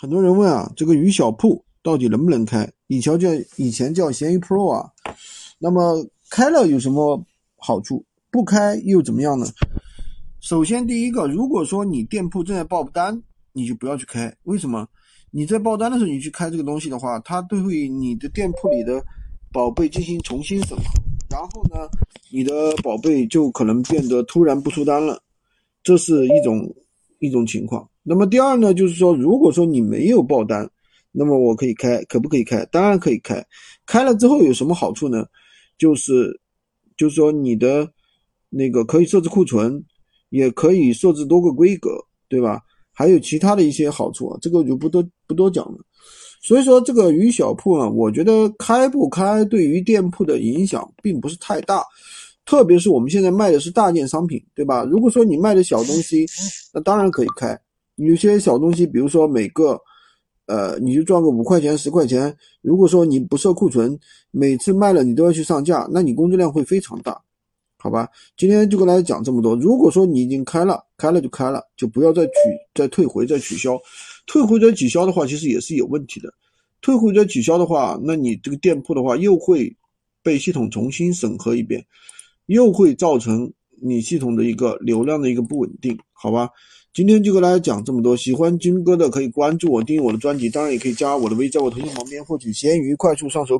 很多人问啊，这个鱼小铺到底能不能开？以前叫以前叫闲鱼 Pro 啊，那么开了有什么好处？不开又怎么样呢？首先第一个，如果说你店铺正在报单，你就不要去开。为什么？你在报单的时候你去开这个东西的话，它都会你的店铺里的宝贝进行重新审核，然后呢，你的宝贝就可能变得突然不出单了，这是一种一种情况。那么第二呢，就是说，如果说你没有报单，那么我可以开，可不可以开？当然可以开。开了之后有什么好处呢？就是，就是说你的那个可以设置库存，也可以设置多个规格，对吧？还有其他的一些好处啊，这个就不多不多讲了。所以说这个鱼小铺啊，我觉得开不开对于店铺的影响并不是太大。特别是我们现在卖的是大件商品，对吧？如果说你卖的小东西，那当然可以开。有些小东西，比如说每个，呃，你就赚个五块钱、十块钱。如果说你不设库存，每次卖了你都要去上架，那你工作量会非常大，好吧？今天就跟大家讲这么多。如果说你已经开了，开了就开了，就不要再取、再退回、再取消。退回再取消的话，其实也是有问题的。退回再取消的话，那你这个店铺的话又会被系统重新审核一遍，又会造成你系统的一个流量的一个不稳定，好吧？今天就跟大家讲这么多，喜欢军哥的可以关注我，订阅我的专辑，当然也可以加我的微，在我头像旁边获取闲鱼快速上手。